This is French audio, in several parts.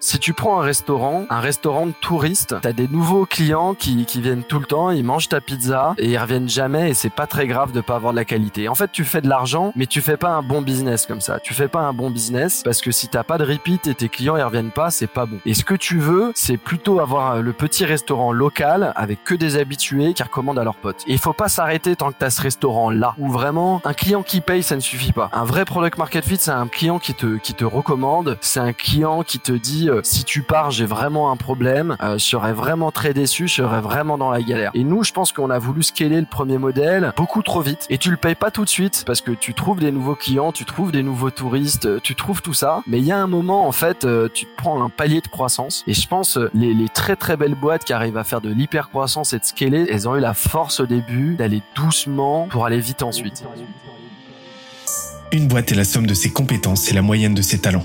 Si tu prends un restaurant, un restaurant de touristes, t'as des nouveaux clients qui, qui viennent tout le temps, ils mangent ta pizza et ils reviennent jamais et c'est pas très grave de pas avoir de la qualité. En fait, tu fais de l'argent, mais tu fais pas un bon business comme ça. Tu fais pas un bon business parce que si t'as pas de repeat et tes clients ils reviennent pas, c'est pas bon. Et ce que tu veux, c'est plutôt avoir le petit restaurant local avec que des habitués qui recommandent à leurs potes. Et il faut pas s'arrêter tant que t'as ce restaurant là où vraiment un client qui paye ça ne suffit pas. Un vrai product market fit, c'est un client qui te qui te recommande, c'est un client qui te dit euh, si tu pars, j'ai vraiment un problème, euh, je serais vraiment très déçu, je serais vraiment dans la galère. Et nous, je pense qu'on a voulu scaler le premier modèle beaucoup trop vite et tu le payes pas tout de suite parce que tu trouves des nouveaux clients, tu trouves des nouveaux touristes, euh, tu trouves tout ça. Mais il y a un moment, en fait, tu prends un palier de croissance et je pense les, les très très belles boîtes qui arrivent à faire de l'hyper croissance et de scaler, elles ont eu la force au début d'aller doucement pour aller vite ensuite. Une boîte est la somme de ses compétences et la moyenne de ses talents.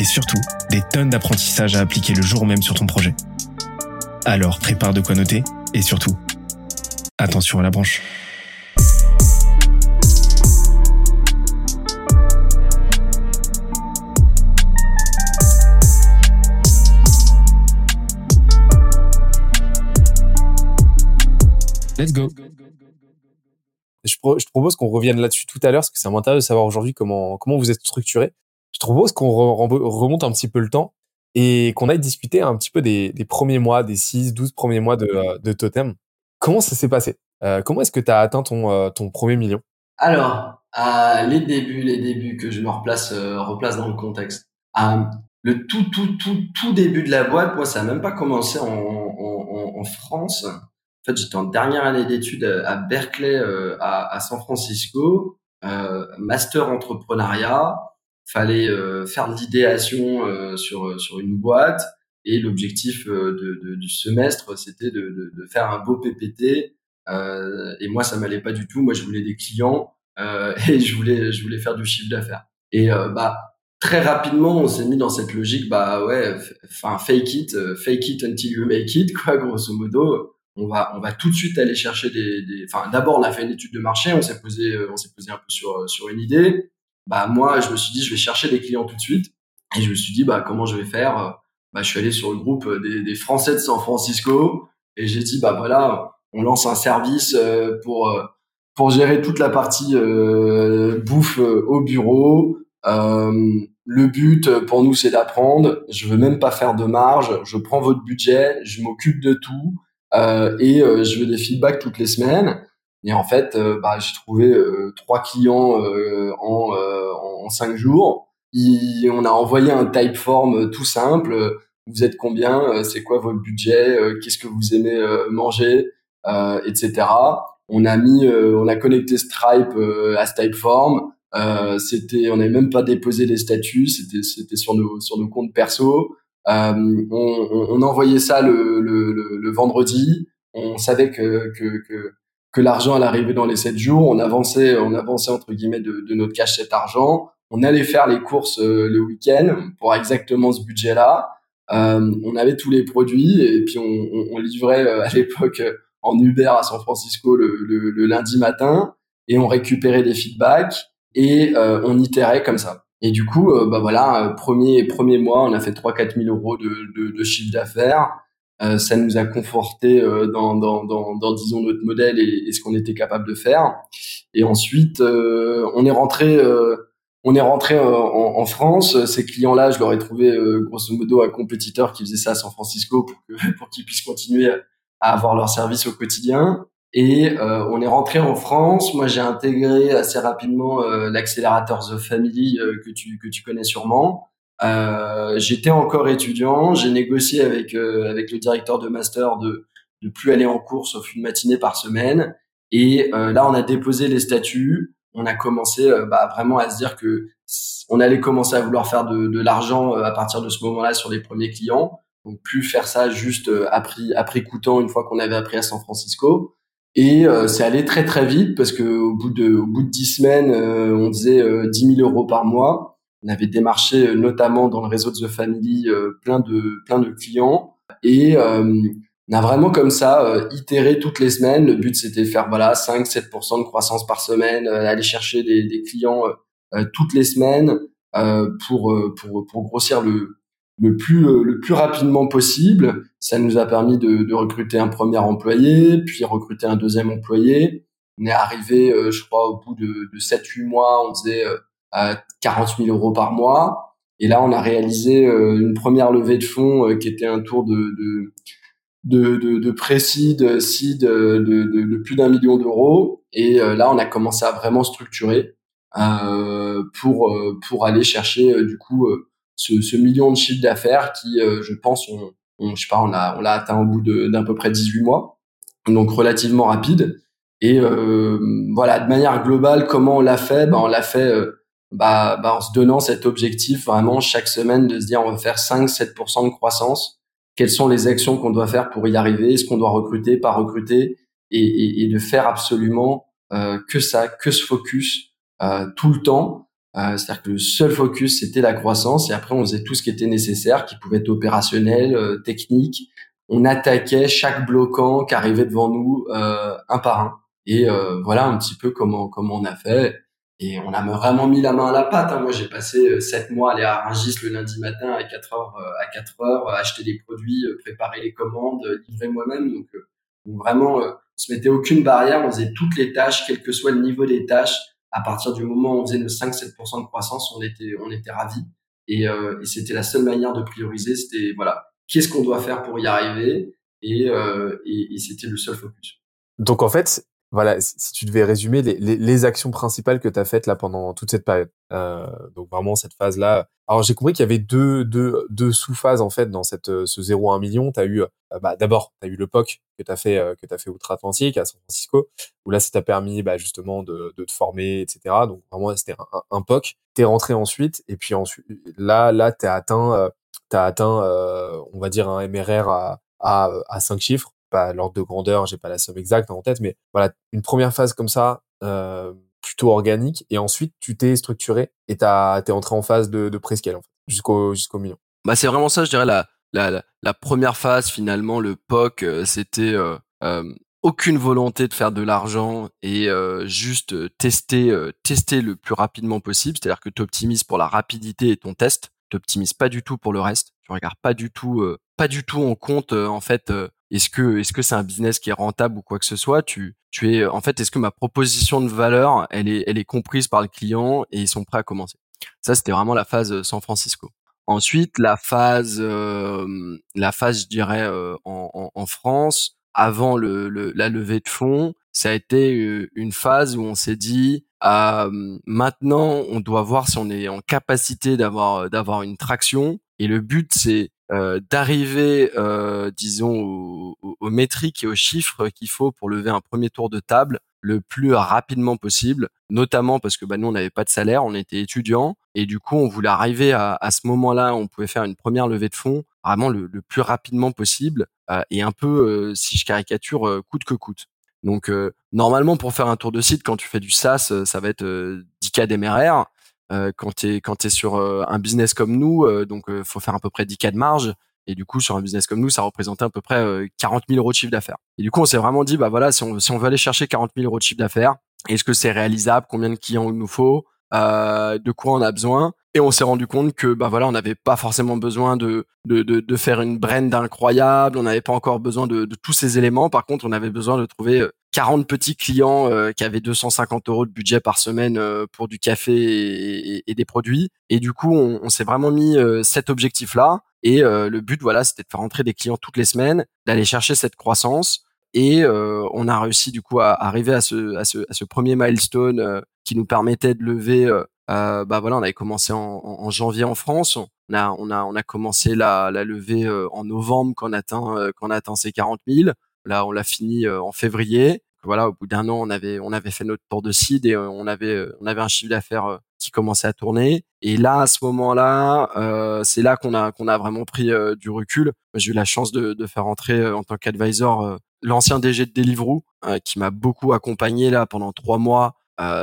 et surtout des tonnes d'apprentissages à appliquer le jour même sur ton projet. Alors prépare de quoi noter et surtout, attention à la branche. Let's go. Je, propose qu'on revienne là-dessus tout à l'heure parce que ça m'intéresse de savoir aujourd'hui comment comment vous êtes structuré je propose qu'on remonte un petit peu le temps et qu'on aille discuter un petit peu des, premiers mois, des 6, 12 premiers mois de, euh, de Totem. Comment ça s'est passé? Euh, Comment est-ce que tu as atteint ton, euh, ton premier million? Alors, les débuts, les débuts que je me replace, replace dans le contexte. le tout, tout, tout, tout début de la boîte, moi, ça n'a même pas commencé en, en, en France. En fait, j'étais en dernière année d'études à Berkeley, à, à San Francisco, master entrepreneuriat fallait euh, faire de l'idéation euh, sur sur une boîte. Et l'objectif euh, de, de, du semestre c'était de, de, de, faire un beau PPT et moi ça m'allait pas du tout. Moi je voulais des clients et je voulais je voulais faire du chiffre d'affaires. Et bah très rapidement on s'est mis dans cette logique bah ouais enfin fake it fake it until you make it quoi grosso modo. On va on va tout de suite aller chercher des enfin d'abord on a fait une étude de marché. On s'est posé on s'est posé un peu sur sur une idée bah moi je me suis dit je vais chercher des clients tout de suite. Et je me suis dit bah comment je vais faire bah je suis allé sur le groupe des, des Français de San Francisco. Et j'ai dit bah voilà on lance un service euh, pour euh, pour gérer toute la partie euh, bouffe au bureau. Le but pour nous c'est d'apprendre. Je veux même pas faire de marge. Je prends votre budget. Je m'occupe de tout. Et je veux des feedbacks toutes les semaines. Et en fait, euh, bah, j'ai trouvé euh, trois clients euh, en, en cinq jours. on a envoyé un typeform tout simple. Vous êtes combien? C'est quoi votre budget? Qu'est-ce que vous aimez manger? Etc. On a mis, on a connecté Stripe à ce typeform. Euh, c'était, on n'avait même pas déposé les statuts, c'était, c'était sur nos sur nos comptes perso. Euh, on, on, on, envoyait ça le, le, le, le vendredi. On savait que, que, que que l'argent allait arriver dans les sept jours. On avançait, on avançait entre guillemets de, de notre cash cet argent. On allait faire les courses euh, le week-end pour exactement ce budget-là. Euh, on avait tous les produits et puis on, on, on livrait euh, à l'époque euh, en Uber à San Francisco le, le, le, lundi matin et on récupérait des feedbacks et euh, on itérait comme ça. Et du coup, bah voilà, premier premier mois, on a fait 3-4 000 euros de, de, de chiffre d'affaires. Euh, ça nous a conforté euh, dans, dans, dans, dans, disons notre modèle et, ce qu'on était capable de faire. Et ensuite, euh, on est rentré on est rentré en, en, France. Ces clients-là, je leur ai trouvé grosso modo un compétiteur qui faisait ça à San Francisco pour, pour qu'ils puissent continuer à avoir leur service au quotidien. Et euh, on est rentré en France. Moi, j'ai intégré assez rapidement euh, l'accélérateur The Family que tu que tu connais sûrement. Euh, j'étais encore étudiant, j'ai négocié avec euh, avec le directeur de master de de plus aller en cours sauf une matinée par semaine. Et euh, là, on a déposé les statuts. On a commencé bah, vraiment à se dire que on allait commencer à vouloir faire de, de l'argent à partir de ce moment-là sur les premiers clients. donc plus faire ça juste après après coûtant une fois qu'on avait appris à San Francisco. Et c'est allé très très vite parce que au bout de au bout de dix semaines, on faisait 10 000 euros par mois. On avait démarché notamment dans le réseau de The Family plein de plein de clients et on a vraiment comme ça euh, itéré toutes les semaines. Le but c'était de faire voilà 5-7% de croissance par semaine, euh, aller chercher des, des clients euh, euh, toutes les semaines pour, pour pour grossir le le plus le plus rapidement possible. Ça nous a permis de, de recruter un premier employé, puis recruter un deuxième employé. On est arrivé, je crois, au bout de, de 7-8 mois, on faisait 40 000 euros par mois. Et là, on a réalisé une première levée de fonds qui était un tour de, de de, de, de pré-seed, seed de, de, de plus d'un million d'euros. Et euh, là, on a commencé à vraiment structurer euh, pour euh, pour aller chercher euh, du coup ce, ce, million de chiffre d'affaires qui, je pense, on, on, je sais pas, on l'a on l'a atteint au bout d'un peu près 18 mois, donc relativement rapide. Et voilà, de manière globale, comment on l'a fait? Ben, on l'a fait bah, bah, en se donnant cet objectif vraiment chaque semaine de se dire on va faire 5-7% de croissance quelles sont les actions qu'on doit faire pour y arriver, est-ce qu'on doit recruter, pas recruter, et, et, et de faire absolument euh, que ça, que ce focus euh, tout le temps. Euh, C'est-à-dire que le seul focus, c'était la croissance, et après, on faisait tout ce qui était nécessaire, qui pouvait être opérationnel, euh, technique. On attaquait chaque bloquant qui arrivait devant nous euh, un par un. Et voilà un petit peu comment comment on a fait. Et on a vraiment mis la main à la pâte. Hein. Moi, j'ai passé euh, sept mois à aller à Rungis le lundi matin à 4 heures, euh, à 4 heures, acheter des produits, euh, préparer les commandes, livrer moi-même. Donc, vraiment, on se mettait aucune barrière. On faisait toutes les tâches, quel que soit le niveau des tâches. À partir du moment où on faisait nos 5-7% de croissance, on était, on était ravis. Et, et c'était la seule manière de prioriser. C'était, voilà, qu'est-ce qu'on doit faire pour y arriver? Et, et, et c'était le seul focus. Donc, en fait, voilà, si tu devais résumer les, les, les actions principales que tu as faites là pendant toute cette période. Euh, donc vraiment cette phase-là. Alors j'ai compris qu'il y avait deux, deux, deux sous-phases en fait dans cette, ce 0 à 1 million. Tu as eu, euh, bah, d'abord, tu as eu le POC que tu as fait, euh, que tu fait outre-Atlantique à San Francisco, où là ça t'a permis bah, justement de, de te former, etc. Donc vraiment c'était un, POC. Tu es rentré ensuite, et puis ensuite, là, là tu as atteint, euh, as atteint on va dire un MRR à, à, à 5 chiffres pas l'ordre de grandeur, j'ai pas la somme exacte en tête, mais voilà, une première phase comme ça, euh, plutôt organique, et ensuite tu t'es structuré et t'as t'es entré en phase de, de prescale en fait, jusqu'au jusqu'au million. Bah c'est vraiment ça, je dirais la la, la première phase finalement, le POC, euh, c'était euh, euh, aucune volonté de faire de l'argent et euh, juste tester tester le plus rapidement possible, c'est-à-dire que tu optimises pour la rapidité et ton test, tu pas du tout pour le reste, tu regardes pas du tout pas du tout en compte en fait est-ce que est-ce que c'est un business qui est rentable ou quoi que ce soit? Tu tu es en fait est-ce que ma proposition de valeur elle est elle est comprise par le client et ils sont prêts à commencer? Ça c'était vraiment la phase euh, San Francisco. Ensuite la phase euh, la phase je dirais euh, en, en, France avant le, le, la levée de fonds ça a été une phase où on s'est dit euh, maintenant on doit voir si on est en capacité d'avoir d'avoir une traction et le but c'est euh, d'arriver, euh, disons, aux, métriques et aux chiffres qu'il faut pour lever un premier tour de table le plus rapidement possible, notamment parce que bah, nous, on n'avait pas de salaire, on était étudiants, et du coup, on voulait arriver à, à ce moment-là, on pouvait faire une première levée de fonds vraiment le, le plus rapidement possible, euh, et un peu, si je caricature, coûte que coûte. Donc, normalement, pour faire un tour de site, quand tu fais du SaaS, ça va être 10K d'MRR. Euh, quand tu es quand tu sur euh, un business comme nous euh, donc faut faire à peu près 10 cas de marge. Et du coup sur un business comme nous ça représentait à peu près 40 000 euros de chiffre d'affaires. Et du coup on s'est vraiment dit bah voilà si on si on veut aller chercher 40 000 euros de chiffre d'affaires est-ce que c'est réalisable? Combien de clients il nous faut? De quoi on a besoin? Et on s'est rendu compte que bah voilà on n'avait pas forcément besoin de, de, de, de faire une brand incroyable. On n'avait pas encore besoin de, de, tous ces éléments. Par contre on avait besoin de trouver 40 petits clients euh, qui avaient 250 euros de budget par semaine euh, pour du café et, et, des produits. Et du coup, on, on s'est vraiment mis euh, cet objectif-là. Et le but, voilà, c'était de faire entrer des clients toutes les semaines, d'aller chercher cette croissance. Et on a réussi du coup à, arriver à ce, à ce, à ce premier milestone qui nous permettait de lever. bah voilà, on avait commencé en, en, janvier en France. On a, on a, on a commencé la, la levée en novembre quand on atteint, quand on atteint ces 40 000. Là, on l'a fini euh, en février. voilà, au bout d'un an, on avait on avait fait notre tour de seed et on avait on avait un chiffre d'affaires qui commençait à tourner. Et là, à ce moment-là, c'est là qu'on a qu'on a vraiment pris du recul. J'ai eu la chance de, de faire entrer en tant qu'advisor l'ancien DG de Deliveroo, qui m'a beaucoup accompagné là pendant trois mois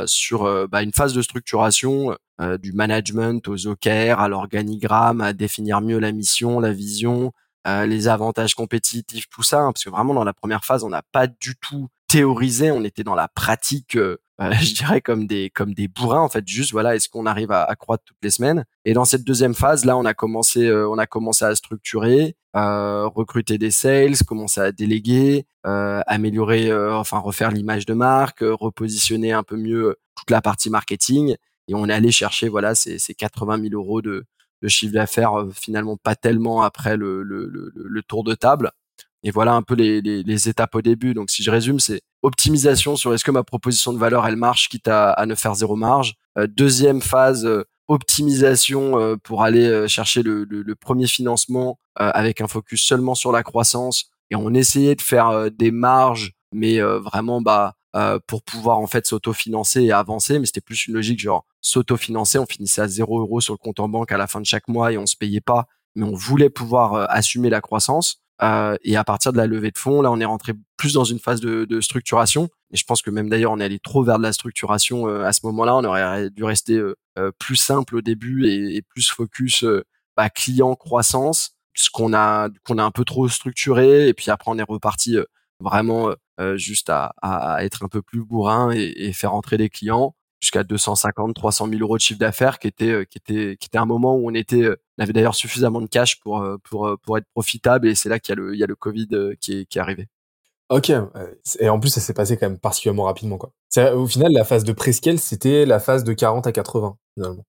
sur bah, une phase de structuration du management aux OKR, à l'organigramme, à définir mieux la mission, la vision, euh, les avantages compétitifs, tout ça, hein, parce que vraiment dans la première phase, on n'a pas du tout théorisé, on était dans la pratique, euh, euh, je dirais comme des comme des bourrins en fait. Juste voilà, est-ce qu'on arrive à, à, croître toutes les semaines? Et dans cette deuxième phase, là, on a commencé on a commencé à structurer, recruter des sales, commencer à déléguer, améliorer, enfin refaire l'image de marque, repositionner un peu mieux toute la partie marketing. Et on est allé chercher voilà ces, ces 80 000 euros de le chiffre d'affaires euh, finalement pas tellement après le, le, le, tour de table. Et voilà un peu les, les, les, étapes au début. Donc si je résume, c'est optimisation sur est-ce que ma proposition de valeur elle marche, quitte à, à ne faire zéro marge. Euh, deuxième phase, euh, optimisation pour aller chercher le, le, premier financement avec un focus seulement sur la croissance. Et on essayait de faire des marges, mais vraiment bah euh, pour pouvoir en fait s'autofinancer et avancer. Mais c'était plus une logique genre s'autofinancer. On finissait à 0 euros sur le compte en banque à la fin de chaque mois et on se payait pas, mais on voulait pouvoir euh, assumer la croissance. Euh, et à partir de la levée de fonds, là, on est rentré plus dans une phase de, de structuration. Et je pense que même d'ailleurs, on est allé trop vers de la structuration à ce moment-là. On aurait dû rester plus simple au début et, plus focus bah, client croissance, ce qu'on a qu'on a un peu trop structuré. Et puis après, on est reparti vraiment juste à, à, être un peu plus bourrin et, et faire entrer des clients jusqu'à 250, 300 000 euros de chiffre d'affaires, qui était, euh, qui était, qui était un moment où on était, euh, on avait d'ailleurs suffisamment de cash pour, pour, pour être profitable. Et c'est là qu'il y a le, il y a le Covid qui est, qui est arrivé. Ok, et en plus ça s'est passé quand même particulièrement rapidement quoi. Au final, la phase de prescale, c'était la phase de 40 à 80 finalement.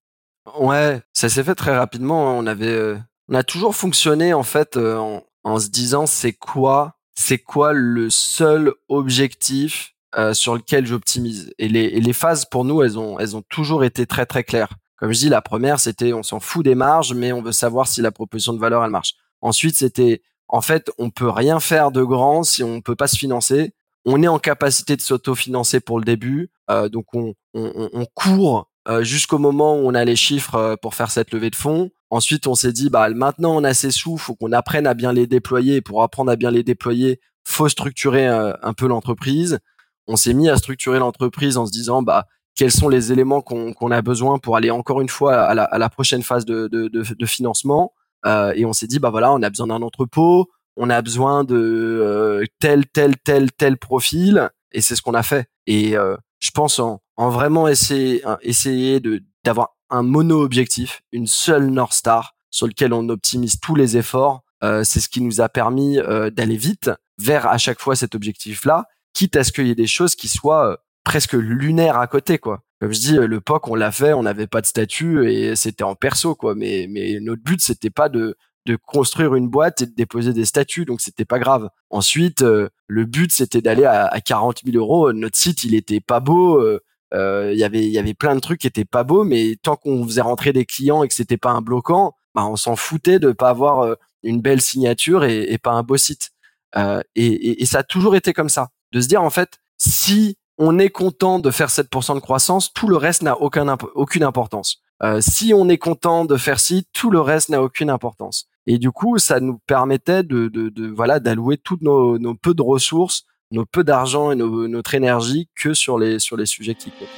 Ouais, ça s'est fait très rapidement. On avait, on a toujours fonctionné en fait en, en se disant c'est quoi c'est quoi le seul objectif euh, sur lequel j'optimise? Et les, les phases pour nous, elles ont, elles ont toujours été très très claires. Comme je dis, la première, c'était on s'en fout des marges, mais on veut savoir si la proposition de valeur elle marche. Ensuite, c'était en fait, on peut rien faire de grand si on peut pas se financer. On est en capacité de s'autofinancer pour le début, euh, donc on, on, on court euh, jusqu'au moment où on a les chiffres euh, pour faire cette levée de fonds. Ensuite, on s'est dit, bah maintenant on a ces sous, faut qu'on apprenne à bien les déployer. Pour apprendre à bien les déployer, faut structurer euh, un, peu l'entreprise. On s'est mis à structurer l'entreprise en se disant, bah quels sont les éléments qu'on a besoin pour aller encore une fois à la, à la prochaine phase de, de, de, financement. Euh, et on s'est dit, bah voilà, on a besoin d'un entrepôt, on a besoin de tel, tel, tel, tel profil. Et c'est ce qu'on a fait. Et je pense en, en vraiment essayer, essayer de d'avoir un mono-objectif, une seule North Star sur lequel on optimise tous les efforts. Euh, c'est ce qui nous a permis euh, d'aller vite vers à chaque fois cet objectif-là, quitte à ce qu'il y ait des choses qui soient euh, presque lunaires à côté, quoi. Comme je dis, le POC, on l'a fait, on n'avait pas de statut et c'était en perso, quoi. Mais, mais notre but, c'était pas de, de construire une boîte et de déposer des statuts, donc c'était pas grave. Ensuite, le but, c'était d'aller à, à 40 000 euros. Notre site, il était pas beau. Euh, y avait il y avait plein de trucs qui étaient pas beaux mais tant qu'on faisait rentrer des clients et que c'était pas un bloquant bah on s'en foutait de pas avoir euh, une belle signature et, et pas un beau site. Euh, et, et, ça a toujours été comme ça. De se dire en fait si on est content de faire 7% de croissance tout le reste n'a aucun aucune importance. Euh, si on est content de faire ci tout le reste n'a aucune importance. Et du coup ça nous permettait de, de, de voilà d'allouer toutes nos, nos peu de ressources nos peu d'argent et notre énergie que sur les, sur les sujets qui comptent.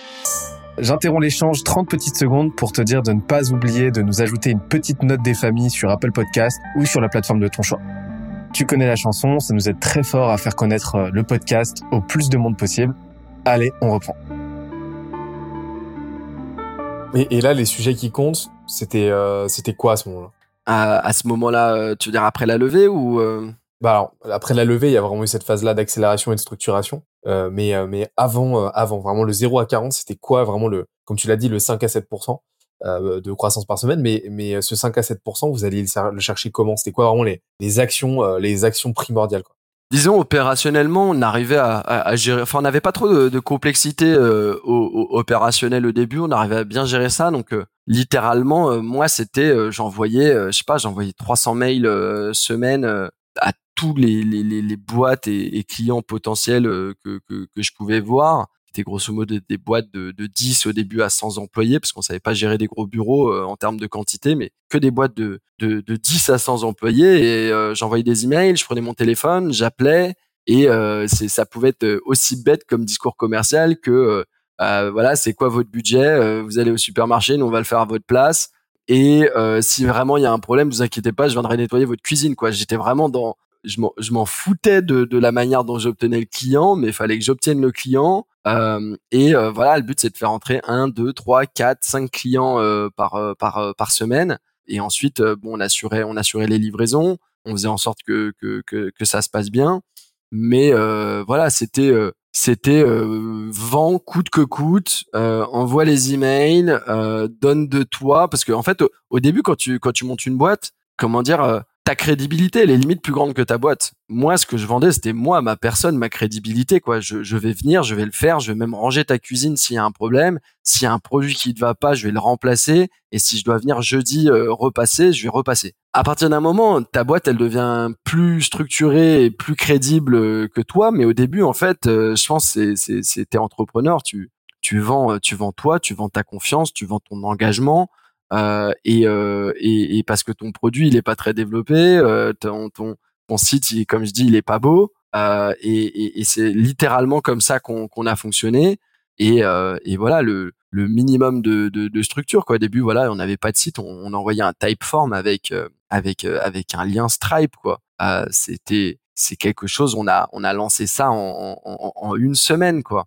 J'interromps l'échange 30 petites secondes pour te dire de ne pas oublier de nous ajouter une petite note des familles sur Apple Podcast ou sur la plateforme de ton choix. Tu connais la chanson, ça nous aide très fort à faire connaître euh, le podcast au plus de monde possible. Allez, on reprend. Et, et là, les sujets qui comptent, c'était euh, c'était quoi à ce moment-là? À, à, ce moment-là, euh, tu veux dire après la levée ou euh bah alors, après la levée, il y a vraiment eu cette phase-là d'accélération et de structuration. Euh, mais, euh, mais avant, euh, avant, vraiment le 0 à 40, c'était quoi vraiment le, comme tu l'as dit, le 5 à 7% euh, de croissance par semaine. Mais, mais ce 5 à 7%, vous alliez le chercher comment? C'était quoi vraiment les, les actions, les actions primordiales quoi? Disons opérationnellement, on arrivait à, à, gérer. Enfin, on n'avait pas trop de, de complexité au, au, opérationnel au début. On arrivait à bien gérer ça. Donc, tous tous les, les, les, boîtes et, clients potentiels que, que, que je pouvais voir c'était grosso modo des, boîtes de, de, 10 au début à 100 employés, parce qu'on savait pas gérer des gros bureaux euh, en termes de quantité, mais que des boîtes de, de, de 10 à 100 employés. Et euh, j'envoyais des emails, je prenais mon téléphone, j'appelais, et euh, ça pouvait être aussi bête comme discours commercial que euh, voilà, c'est quoi votre budget Vous allez au supermarché, nous on va le faire à votre place. Et si vraiment il y a un problème, vous inquiétez pas, je viendrai nettoyer votre cuisine. Quoi, j'étais vraiment dans je m'en foutais de, de, la manière dont j'obtenais le client, mais il fallait que j'obtienne le client. Euh, et euh, voilà, le but c'est de faire entrer un, deux, trois, quatre, cinq clients euh, par euh, par euh, par semaine. Et ensuite, bon, on assurait on assurait les livraisons, on faisait en sorte que que que, que ça se passe bien. Mais voilà, c'était c'était vent coûte que coûte, envoie les emails, donne de toi, parce que en fait, au, au, début quand tu quand tu montes une boîte, comment dire ta crédibilité, elle est limite plus grande que ta boîte. Moi, ce que je vendais, c'était moi, ma personne, ma crédibilité, quoi. Je, je, vais venir, je vais le faire, je vais même ranger ta cuisine s'il y a un problème. S'il y a un produit qui ne va pas, je vais le remplacer. Et si je dois venir jeudi euh, repasser, je vais repasser. À partir d'un moment, ta boîte, elle devient plus structurée et plus crédible euh, que toi. Mais au début, en fait, euh, je pense, c'est, c'est, c'est entrepreneur, tu, tu vends, tu vends toi, tu vends ta confiance, tu vends ton engagement. Euh, et, euh, et, et, parce que ton produit il est pas très développé, euh, ton, ton, ton site, il, comme je dis, il est pas beau. Et, et c'est littéralement comme ça qu'on qu'on a fonctionné. Et, et voilà le, le minimum de, de, de, structure. Quoi. Au début, voilà, on n'avait pas de site, on, on envoyait un Typeform avec avec avec un lien Stripe. Quoi. C'était c'est quelque chose. On a on a lancé ça en, en, en une semaine. Quoi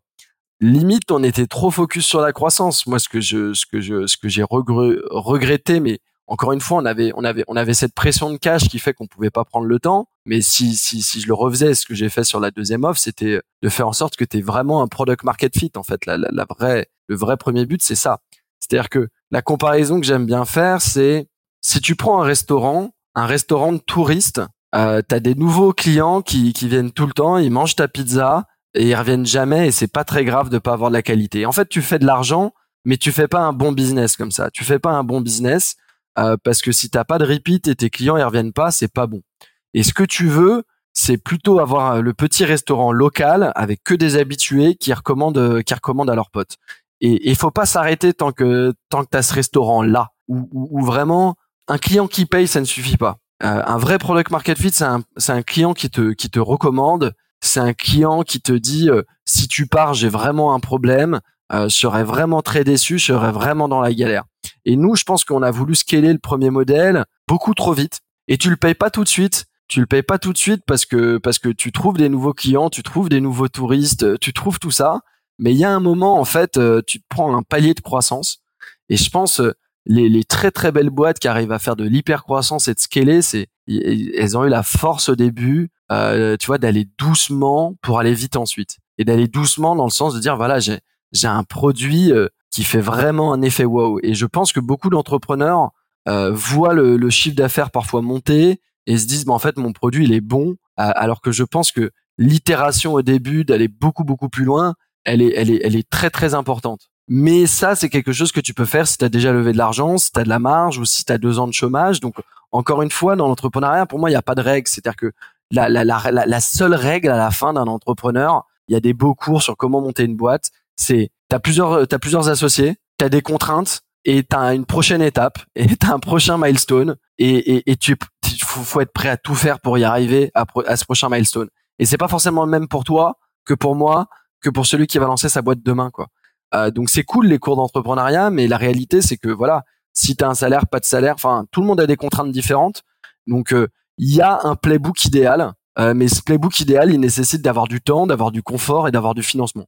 limite on était trop focus sur la croissance. Moi, ce que je, ce que je, ce que j'ai regretté, mais encore une fois, on avait, on avait, on avait cette pression de cash qui fait qu'on pouvait pas prendre le temps. Mais si, si, si je le refaisais, ce que j'ai fait sur la deuxième offre, c'était de faire en sorte que tu es vraiment un product market fit. En fait, la, la, la vraie, le vrai premier but, c'est ça. C'est-à-dire que la comparaison que j'aime bien faire, c'est si tu prends un restaurant, un restaurant de touristes, euh, tu as des nouveaux clients qui, qui viennent tout le temps, ils mangent ta pizza, et ils reviennent jamais et c'est pas très grave de pas avoir de la qualité. En fait, tu fais de l'argent, mais tu fais pas un bon business comme ça. Tu fais pas un bon business euh, parce que si t'as pas de repeat et tes clients ils reviennent pas, c'est pas bon. Et ce que tu veux, c'est plutôt avoir le petit restaurant local avec que des habitués qui recommandent qui recommandent à leurs potes. Et il faut pas s'arrêter tant que tant que t'as ce restaurant là où, vraiment un client qui paye ça ne suffit pas. Euh, un vrai product market fit, c'est un, un client qui te qui te recommande c'est un client qui te dit euh, si tu pars, j'ai vraiment un problème, euh, serais vraiment très déçu, serais vraiment dans la galère. Et nous, je pense qu'on a voulu scaler le premier modèle beaucoup trop vite et tu le payes pas tout de suite. Tu le payes pas tout de suite parce que parce que tu trouves des nouveaux clients, tu trouves des nouveaux touristes, tu trouves tout ça. Mais il y a un moment en fait, euh, tu te prends un palier de croissance. Et je pense les, les très très belles boîtes qui arrivent à faire de l'hyper croissance et de scaler, c'est elles ont eu la force au début euh, tu vois, d'aller doucement pour aller vite ensuite. Et d'aller doucement dans le sens de dire, voilà, j'ai, j'ai un produit euh, qui fait vraiment un effet wow. Et je pense que beaucoup d'entrepreneurs euh, voient le, le chiffre d'affaires parfois monter et se disent, mais en fait, mon produit, il est bon. alors que je pense que l'itération au début, d'aller beaucoup, beaucoup plus loin, elle est, elle est, elle est très, très importante. Mais ça, c'est quelque chose que tu peux faire si tu as déjà levé de l'argent, si tu as de la marge ou si tu as deux ans de chômage. Donc, encore une fois, dans l'entrepreneuriat, pour moi, il n'y a pas de règle. C'est-à-dire que la, la, la, la, seule règle à la fin d'un entrepreneur, il y a des beaux cours sur comment monter une boîte, c'est tu as plusieurs, as plusieurs associés, tu as des contraintes et tu as une prochaine étape et tu as un prochain milestone et, et, et tu faut, faut, être prêt à tout faire pour y arriver à, à ce prochain milestone. Et c'est pas forcément le même pour toi que pour moi, que pour celui qui va lancer sa boîte demain. quoi. Euh, donc c'est cool les cours d'entrepreneuriat, mais la réalité c'est que voilà, si tu as un salaire, pas de salaire, enfin tout le monde a des contraintes différentes. Donc euh, il y a un playbook idéal, euh, mais ce playbook idéal, il nécessite d'avoir du temps, d'avoir du confort et d'avoir du financement.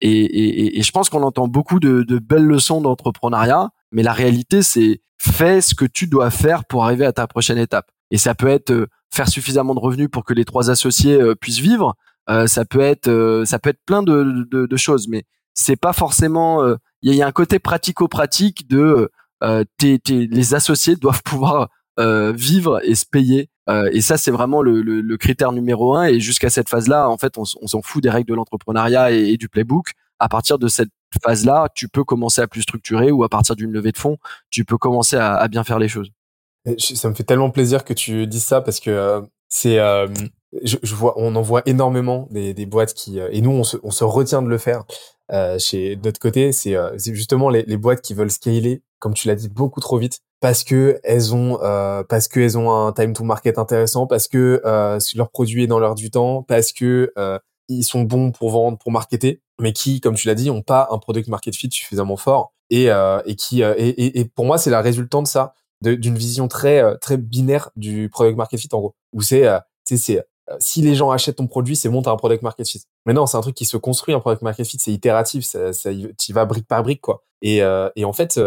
Et, et, et je pense qu'on entend beaucoup de, de belles leçons d'entrepreneuriat, mais la réalité, c'est fais ce que tu dois faire pour arriver à ta prochaine étape. Et ça peut être euh, faire suffisamment de revenus pour que les trois associés euh, puissent vivre. ça peut être, ça peut être plein de, de, de choses, mais c'est pas forcément. Il y, a un côté pratico-pratique de tes, tes, les associés doivent pouvoir vivre et se payer euh, et ça, c'est vraiment le, critère numéro un. Et jusqu'à cette phase-là, en fait, on, s'en fout des règles de l'entrepreneuriat et, du playbook. À partir de cette phase-là, tu peux commencer à plus structurer ou à partir d'une levée de fonds, tu peux commencer à, bien faire les choses. Ça me fait tellement plaisir que tu dises ça parce que euh, c'est euh, je, vois, on en voit énormément des, boîtes qui, et nous, on se, retient de le faire. Chez notre côté, c'est justement les, les boîtes qui veulent scaler, comme tu l'as dit, beaucoup trop vite parce que elles ont euh, parce que elles ont un time to market intéressant, parce que euh, leur produit est dans l'heure du temps, parce que euh, ils sont bons pour vendre, pour marketer, mais qui, comme tu l'as dit, ont pas un product market fit suffisamment fort et euh, et qui euh, et, et, pour moi c'est la résultante de ça, d'une vision très euh, très binaire du product market fit en gros, où c'est c'est si les gens achètent ton produit, c'est bon, t'as un product market fit. Mais non, c'est un truc qui se construit, un product market fit, c'est itératif, ça, ça, tu vas brique par brique, quoi. Et, et en fait,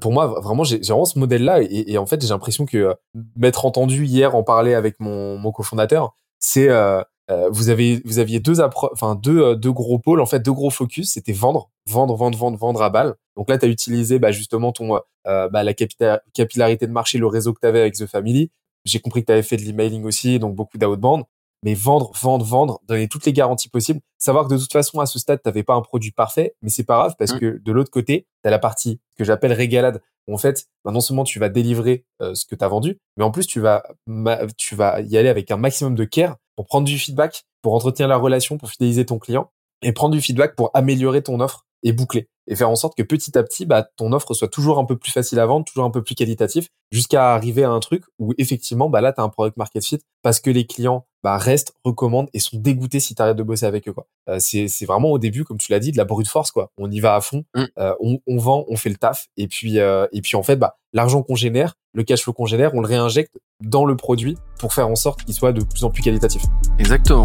pour moi, vraiment, j'ai vraiment ce modèle-là. Et, en fait, j'ai l'impression que euh, m'être entendu hier en parler avec mon, mon cofondateur, c'est euh, vous avez vous aviez deux enfin deux deux gros pôles en fait deux gros focus c'était vendre vendre vendre vendre vendre à balle donc là tu as utilisé bah, justement ton bah, la capillarité de marché le réseau que tu avais avec The Family j'ai compris que tu avais fait de l'emailing aussi donc beaucoup d'outbound mais vendre, vendre, vendre, donner toutes les garanties possibles. Savoir que de toute façon, à ce stade, tu n'avais pas un produit parfait, mais c'est pas grave parce mmh. que de l'autre côté, tu as la partie que j'appelle régalade. Où en fait, bah, non seulement tu vas délivrer euh, ce que tu as vendu, mais en plus, tu vas, tu vas y aller avec un maximum de care pour prendre du feedback, pour entretenir la relation, pour fidéliser ton client et prendre du feedback pour améliorer ton offre et boucler et faire en sorte que petit à petit, bah, ton offre soit toujours un peu plus facile à vendre, toujours un peu plus qualitatif, jusqu'à arriver à un truc où effectivement, bah, là, tu as un product market fit parce que les clients bah, restent, recommandent et sont dégoûtés si tu arrêtes de bosser avec eux. Quoi. Euh, c'est, c'est vraiment au début, comme tu l'as dit, de la brute force. Quoi. On y va à fond, mm. euh, on, on, vend, on fait le taf et puis, euh, et puis en fait, bah, l'argent qu'on génère, le cash flow qu'on génère, on le réinjecte dans le produit pour faire en sorte qu'il soit de plus en plus qualitatif. Exactement.